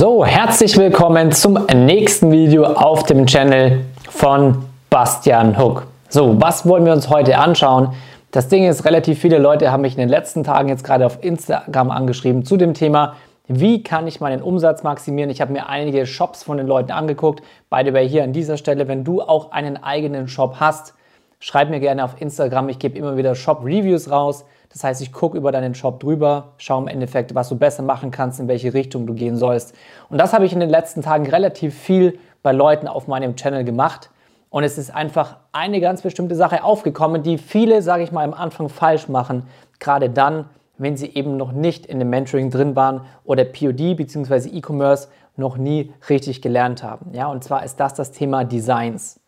So, herzlich willkommen zum nächsten Video auf dem Channel von Bastian Hook. So, was wollen wir uns heute anschauen? Das Ding ist, relativ viele Leute haben mich in den letzten Tagen jetzt gerade auf Instagram angeschrieben zu dem Thema, wie kann ich meinen Umsatz maximieren? Ich habe mir einige Shops von den Leuten angeguckt. By the way, hier an dieser Stelle, wenn du auch einen eigenen Shop hast, schreib mir gerne auf Instagram. Ich gebe immer wieder Shop-Reviews raus. Das heißt, ich gucke über deinen Shop drüber, schaue im Endeffekt, was du besser machen kannst, in welche Richtung du gehen sollst. Und das habe ich in den letzten Tagen relativ viel bei Leuten auf meinem Channel gemacht. Und es ist einfach eine ganz bestimmte Sache aufgekommen, die viele, sage ich mal, am Anfang falsch machen. Gerade dann, wenn sie eben noch nicht in dem Mentoring drin waren oder POD bzw. E-Commerce noch nie richtig gelernt haben. Ja, und zwar ist das das Thema Designs.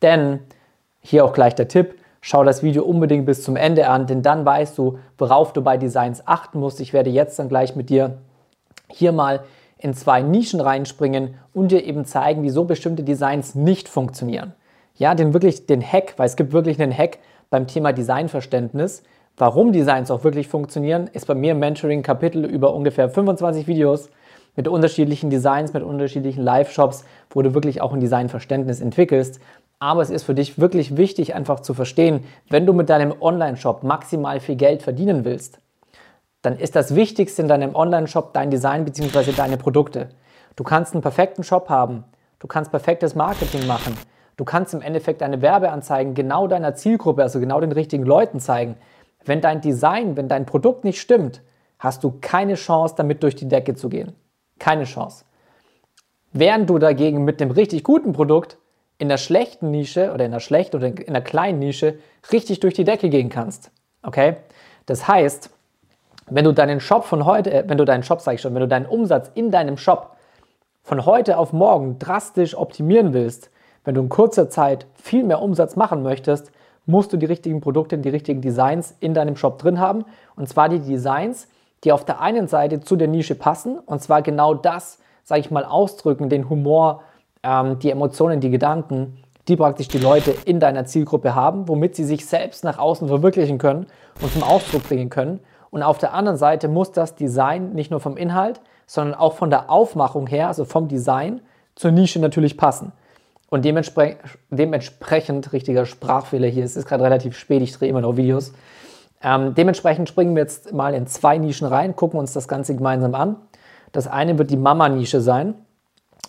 Denn, hier auch gleich der Tipp, Schau das Video unbedingt bis zum Ende an, denn dann weißt du, worauf du bei Designs achten musst. Ich werde jetzt dann gleich mit dir hier mal in zwei Nischen reinspringen und dir eben zeigen, wieso bestimmte Designs nicht funktionieren. Ja, den wirklich den Hack, weil es gibt wirklich einen Hack beim Thema Designverständnis. Warum Designs auch wirklich funktionieren, ist bei mir im Mentoring-Kapitel über ungefähr 25 Videos mit unterschiedlichen Designs, mit unterschiedlichen Live-Shops, wo du wirklich auch ein Designverständnis entwickelst. Aber es ist für dich wirklich wichtig, einfach zu verstehen, wenn du mit deinem Online-Shop maximal viel Geld verdienen willst, dann ist das Wichtigste in deinem Online-Shop dein Design bzw. deine Produkte. Du kannst einen perfekten Shop haben, du kannst perfektes Marketing machen, du kannst im Endeffekt deine Werbeanzeigen genau deiner Zielgruppe, also genau den richtigen Leuten zeigen. Wenn dein Design, wenn dein Produkt nicht stimmt, hast du keine Chance, damit durch die Decke zu gehen. Keine Chance. Während du dagegen mit dem richtig guten Produkt in der schlechten Nische oder in der schlechten oder in der kleinen Nische richtig durch die Decke gehen kannst. Okay? Das heißt, wenn du deinen Shop von heute, äh, wenn du deinen Shop, sag ich schon, wenn du deinen Umsatz in deinem Shop von heute auf morgen drastisch optimieren willst, wenn du in kurzer Zeit viel mehr Umsatz machen möchtest, musst du die richtigen Produkte, die richtigen Designs in deinem Shop drin haben. Und zwar die Designs, die auf der einen Seite zu der Nische passen und zwar genau das, sage ich mal, ausdrücken, den Humor, ähm, die Emotionen, die Gedanken, die praktisch die Leute in deiner Zielgruppe haben, womit sie sich selbst nach außen verwirklichen können und zum Ausdruck bringen können. Und auf der anderen Seite muss das Design nicht nur vom Inhalt, sondern auch von der Aufmachung her, also vom Design, zur Nische natürlich passen. Und dementspre dementsprechend, richtiger Sprachfehler hier, es ist gerade relativ spät, ich drehe immer noch Videos. Ähm, dementsprechend springen wir jetzt mal in zwei Nischen rein, gucken uns das Ganze gemeinsam an. Das eine wird die Mama-Nische sein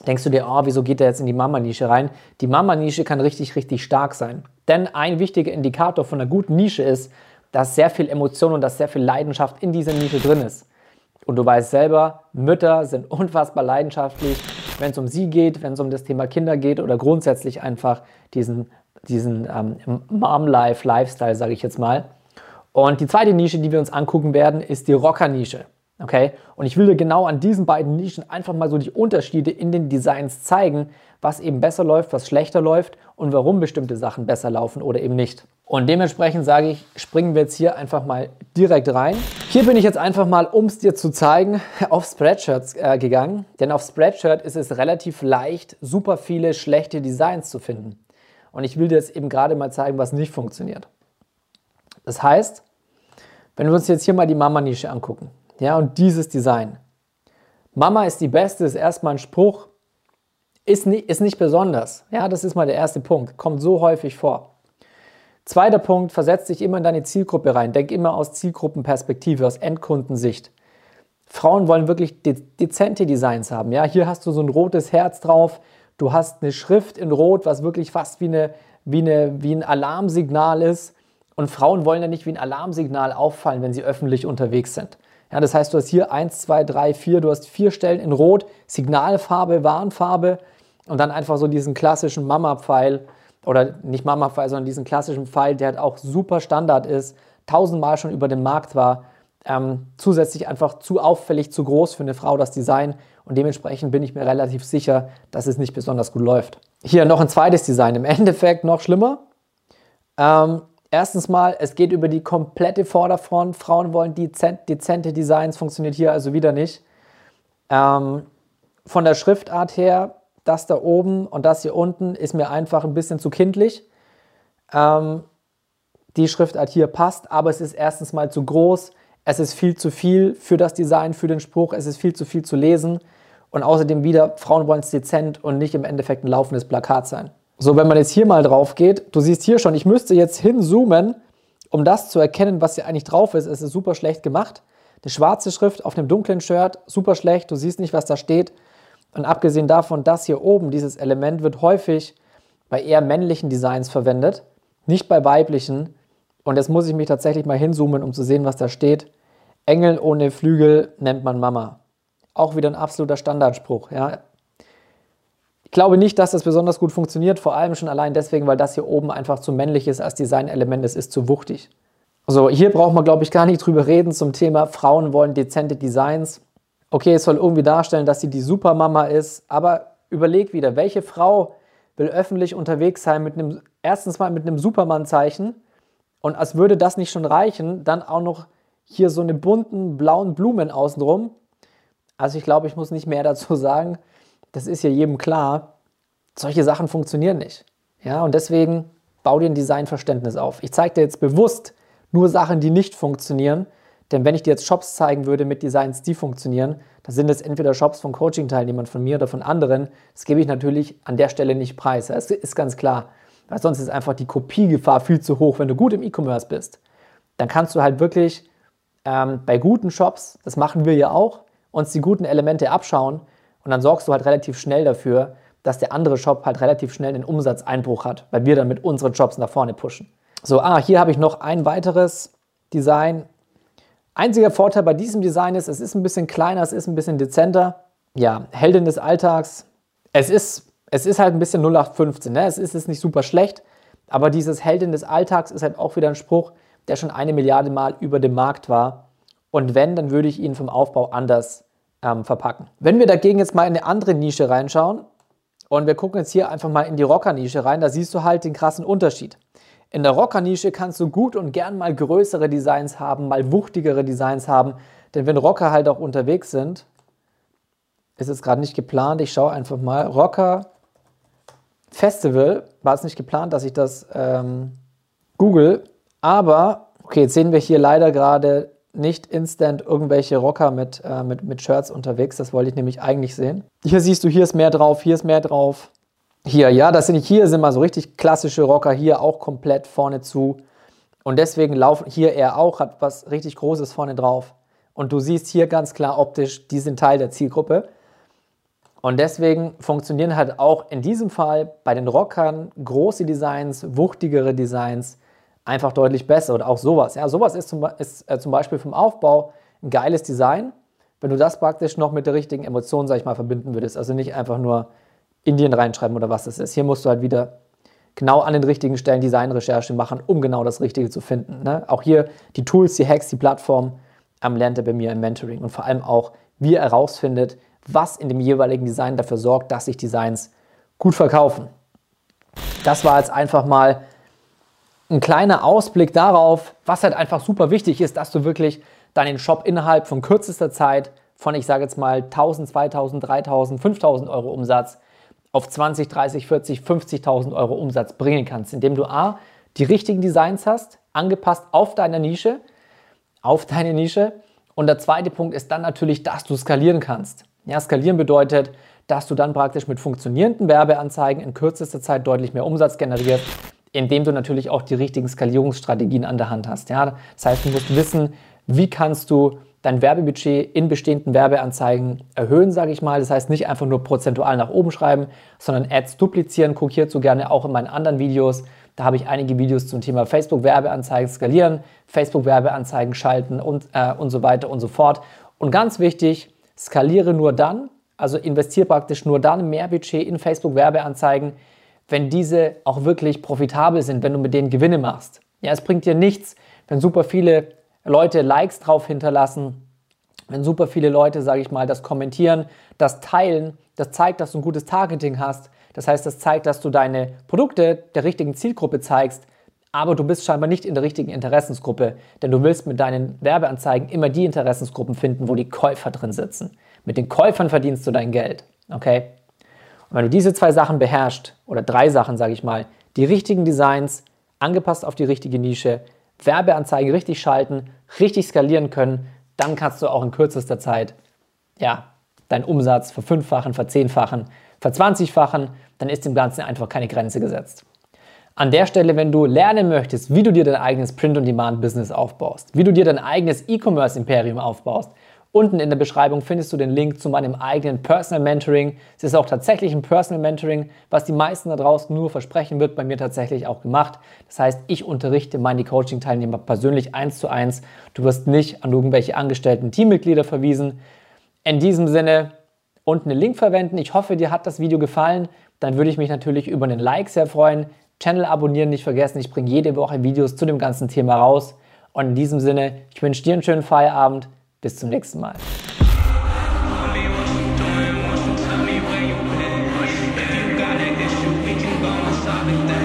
denkst du dir, oh, wieso geht er jetzt in die Mama-Nische rein? Die Mama-Nische kann richtig, richtig stark sein. Denn ein wichtiger Indikator von einer guten Nische ist, dass sehr viel Emotion und dass sehr viel Leidenschaft in dieser Nische drin ist. Und du weißt selber, Mütter sind unfassbar leidenschaftlich, wenn es um sie geht, wenn es um das Thema Kinder geht oder grundsätzlich einfach diesen, diesen ähm, Mom-Life, Lifestyle, sage ich jetzt mal. Und die zweite Nische, die wir uns angucken werden, ist die Rocker-Nische. Okay? Und ich will dir genau an diesen beiden Nischen einfach mal so die Unterschiede in den Designs zeigen, was eben besser läuft, was schlechter läuft und warum bestimmte Sachen besser laufen oder eben nicht. Und dementsprechend sage ich, springen wir jetzt hier einfach mal direkt rein. Hier bin ich jetzt einfach mal, um es dir zu zeigen, auf Spreadshirt äh, gegangen. Denn auf Spreadshirt ist es relativ leicht, super viele schlechte Designs zu finden. Und ich will dir jetzt eben gerade mal zeigen, was nicht funktioniert. Das heißt, wenn wir uns jetzt hier mal die Mama-Nische angucken, ja, und dieses Design. Mama ist die Beste ist erstmal ein Spruch, ist nicht, ist nicht besonders. Ja, das ist mal der erste Punkt. Kommt so häufig vor. Zweiter Punkt, versetz dich immer in deine Zielgruppe rein. Denk immer aus Zielgruppenperspektive, aus Endkundensicht. Frauen wollen wirklich de dezente Designs haben. Ja, hier hast du so ein rotes Herz drauf. Du hast eine Schrift in Rot, was wirklich fast wie, eine, wie, eine, wie ein Alarmsignal ist. Und Frauen wollen ja nicht wie ein Alarmsignal auffallen, wenn sie öffentlich unterwegs sind. Ja, das heißt, du hast hier 1, 2, 3, 4, du hast vier Stellen in Rot, Signalfarbe, Warnfarbe und dann einfach so diesen klassischen Mama-Pfeil oder nicht Mama-Pfeil, sondern diesen klassischen Pfeil, der halt auch super Standard ist, tausendmal schon über dem Markt war. Ähm, zusätzlich einfach zu auffällig, zu groß für eine Frau das Design und dementsprechend bin ich mir relativ sicher, dass es nicht besonders gut läuft. Hier noch ein zweites Design, im Endeffekt noch schlimmer. Ähm, Erstens mal, es geht über die komplette Vorderfront. Frauen wollen dezent, dezente Designs, funktioniert hier also wieder nicht. Ähm, von der Schriftart her, das da oben und das hier unten ist mir einfach ein bisschen zu kindlich. Ähm, die Schriftart hier passt, aber es ist erstens mal zu groß. Es ist viel zu viel für das Design, für den Spruch. Es ist viel zu viel zu lesen. Und außerdem wieder, Frauen wollen es dezent und nicht im Endeffekt ein laufendes Plakat sein. So, wenn man jetzt hier mal drauf geht, du siehst hier schon, ich müsste jetzt hinzoomen, um das zu erkennen, was hier eigentlich drauf ist. Es ist super schlecht gemacht. Eine schwarze Schrift auf einem dunklen Shirt, super schlecht, du siehst nicht, was da steht. Und abgesehen davon, das hier oben, dieses Element, wird häufig bei eher männlichen Designs verwendet, nicht bei weiblichen. Und jetzt muss ich mich tatsächlich mal hinzoomen, um zu sehen, was da steht. Engel ohne Flügel nennt man Mama. Auch wieder ein absoluter Standardspruch. Ja. Ich glaube nicht, dass das besonders gut funktioniert, vor allem schon allein deswegen, weil das hier oben einfach zu männlich ist als Designelement. Es ist zu wuchtig. So, hier braucht man, glaube ich, gar nicht drüber reden zum Thema Frauen wollen dezente Designs. Okay, es soll irgendwie darstellen, dass sie die Supermama ist, aber überleg wieder, welche Frau will öffentlich unterwegs sein mit einem, erstens mal mit einem Superman-Zeichen und als würde das nicht schon reichen, dann auch noch hier so eine bunten blauen Blumen außenrum. Also ich glaube, ich muss nicht mehr dazu sagen. Das ist ja jedem klar. Solche Sachen funktionieren nicht. Ja, und deswegen bau dir ein Designverständnis auf. Ich zeige dir jetzt bewusst nur Sachen, die nicht funktionieren. Denn wenn ich dir jetzt Shops zeigen würde mit Designs, die funktionieren, dann sind es entweder Shops von Coaching-Teilnehmern von mir oder von anderen. Das gebe ich natürlich an der Stelle nicht preis. Das ist ganz klar. Weil sonst ist einfach die Kopiegefahr viel zu hoch, wenn du gut im E-Commerce bist. Dann kannst du halt wirklich ähm, bei guten Shops, das machen wir ja auch, uns die guten Elemente abschauen und dann sorgst du halt relativ schnell dafür, dass der andere Shop halt relativ schnell einen Umsatzeinbruch hat, weil wir dann mit unseren Jobs nach vorne pushen. So, ah, hier habe ich noch ein weiteres Design. Einziger Vorteil bei diesem Design ist, es ist ein bisschen kleiner, es ist ein bisschen dezenter. Ja, Heldin des Alltags. Es ist, es ist halt ein bisschen 0815, ne? es ist, ist nicht super schlecht, aber dieses Heldin des Alltags ist halt auch wieder ein Spruch, der schon eine Milliarde Mal über dem Markt war. Und wenn, dann würde ich ihn vom Aufbau anders ähm, verpacken. Wenn wir dagegen jetzt mal in eine andere Nische reinschauen und wir gucken jetzt hier einfach mal in die Rocker-Nische rein, da siehst du halt den krassen Unterschied. In der Rocker-Nische kannst du gut und gern mal größere Designs haben, mal wuchtigere Designs haben, denn wenn Rocker halt auch unterwegs sind, ist es gerade nicht geplant, ich schaue einfach mal, Rocker Festival, war es nicht geplant, dass ich das ähm, google, aber, okay, jetzt sehen wir hier leider gerade nicht instant irgendwelche Rocker mit, äh, mit, mit Shirts unterwegs. Das wollte ich nämlich eigentlich sehen. Hier siehst du, hier ist mehr drauf, hier ist mehr drauf. Hier, ja, das sind hier sind mal so richtig klassische Rocker, hier auch komplett vorne zu. Und deswegen laufen hier er auch, hat was richtig Großes vorne drauf. Und du siehst hier ganz klar optisch, die sind Teil der Zielgruppe. Und deswegen funktionieren halt auch in diesem Fall bei den Rockern große Designs, wuchtigere Designs, einfach deutlich besser. Oder auch sowas. Ja, sowas ist zum, ist, äh, zum Beispiel vom Aufbau ein geiles Design, wenn du das praktisch noch mit der richtigen Emotion, sag ich mal, verbinden würdest. Also nicht einfach nur Indien reinschreiben oder was das ist. Hier musst du halt wieder genau an den richtigen Stellen Designrecherche machen, um genau das Richtige zu finden. Ne? Auch hier die Tools, die Hacks, die Plattform ähm, lernt er bei mir im Mentoring und vor allem auch, wie er herausfindet, was in dem jeweiligen Design dafür sorgt, dass sich Designs gut verkaufen. Das war jetzt einfach mal ein kleiner Ausblick darauf, was halt einfach super wichtig ist, dass du wirklich deinen Shop innerhalb von kürzester Zeit von, ich sage jetzt mal, 1000, 2000, 3000, 5000 Euro Umsatz auf 20, 30, 40, 50.000 Euro Umsatz bringen kannst, indem du A, die richtigen Designs hast, angepasst auf deine Nische, auf deine Nische. Und der zweite Punkt ist dann natürlich, dass du skalieren kannst. Ja, skalieren bedeutet, dass du dann praktisch mit funktionierenden Werbeanzeigen in kürzester Zeit deutlich mehr Umsatz generierst indem du natürlich auch die richtigen Skalierungsstrategien an der Hand hast. Ja? Das heißt, du musst wissen, wie kannst du dein Werbebudget in bestehenden Werbeanzeigen erhöhen, sage ich mal. Das heißt, nicht einfach nur prozentual nach oben schreiben, sondern Ads duplizieren. Guck hierzu gerne auch in meinen anderen Videos. Da habe ich einige Videos zum Thema Facebook-Werbeanzeigen skalieren, Facebook-Werbeanzeigen schalten und, äh, und so weiter und so fort. Und ganz wichtig, skaliere nur dann, also investiere praktisch nur dann mehr Budget in Facebook-Werbeanzeigen, wenn diese auch wirklich profitabel sind, wenn du mit denen Gewinne machst. Ja, es bringt dir nichts, wenn super viele Leute Likes drauf hinterlassen, wenn super viele Leute, sage ich mal, das kommentieren, das teilen, das zeigt, dass du ein gutes Targeting hast. Das heißt, das zeigt, dass du deine Produkte der richtigen Zielgruppe zeigst, aber du bist scheinbar nicht in der richtigen Interessensgruppe, denn du willst mit deinen Werbeanzeigen immer die Interessensgruppen finden, wo die Käufer drin sitzen. Mit den Käufern verdienst du dein Geld. Okay? Wenn du diese zwei Sachen beherrschst, oder drei Sachen, sage ich mal, die richtigen Designs, angepasst auf die richtige Nische, Werbeanzeigen richtig schalten, richtig skalieren können, dann kannst du auch in kürzester Zeit, ja, deinen Umsatz verfünffachen, verzehnfachen, verzwanzigfachen, dann ist dem Ganzen einfach keine Grenze gesetzt. An der Stelle, wenn du lernen möchtest, wie du dir dein eigenes Print-on-Demand-Business aufbaust, wie du dir dein eigenes E-Commerce-Imperium aufbaust, unten in der Beschreibung findest du den Link zu meinem eigenen Personal Mentoring. Es ist auch tatsächlich ein Personal Mentoring, was die meisten da draußen nur versprechen wird, bei mir tatsächlich auch gemacht. Das heißt, ich unterrichte meine Coaching-Teilnehmer persönlich eins zu eins. Du wirst nicht an irgendwelche angestellten Teammitglieder verwiesen. In diesem Sinne, unten den Link verwenden. Ich hoffe, dir hat das Video gefallen. Dann würde ich mich natürlich über einen Like sehr freuen. Channel abonnieren nicht vergessen. Ich bringe jede Woche Videos zu dem ganzen Thema raus. Und in diesem Sinne, ich wünsche dir einen schönen Feierabend. Bis zum nächsten Mal. solving that.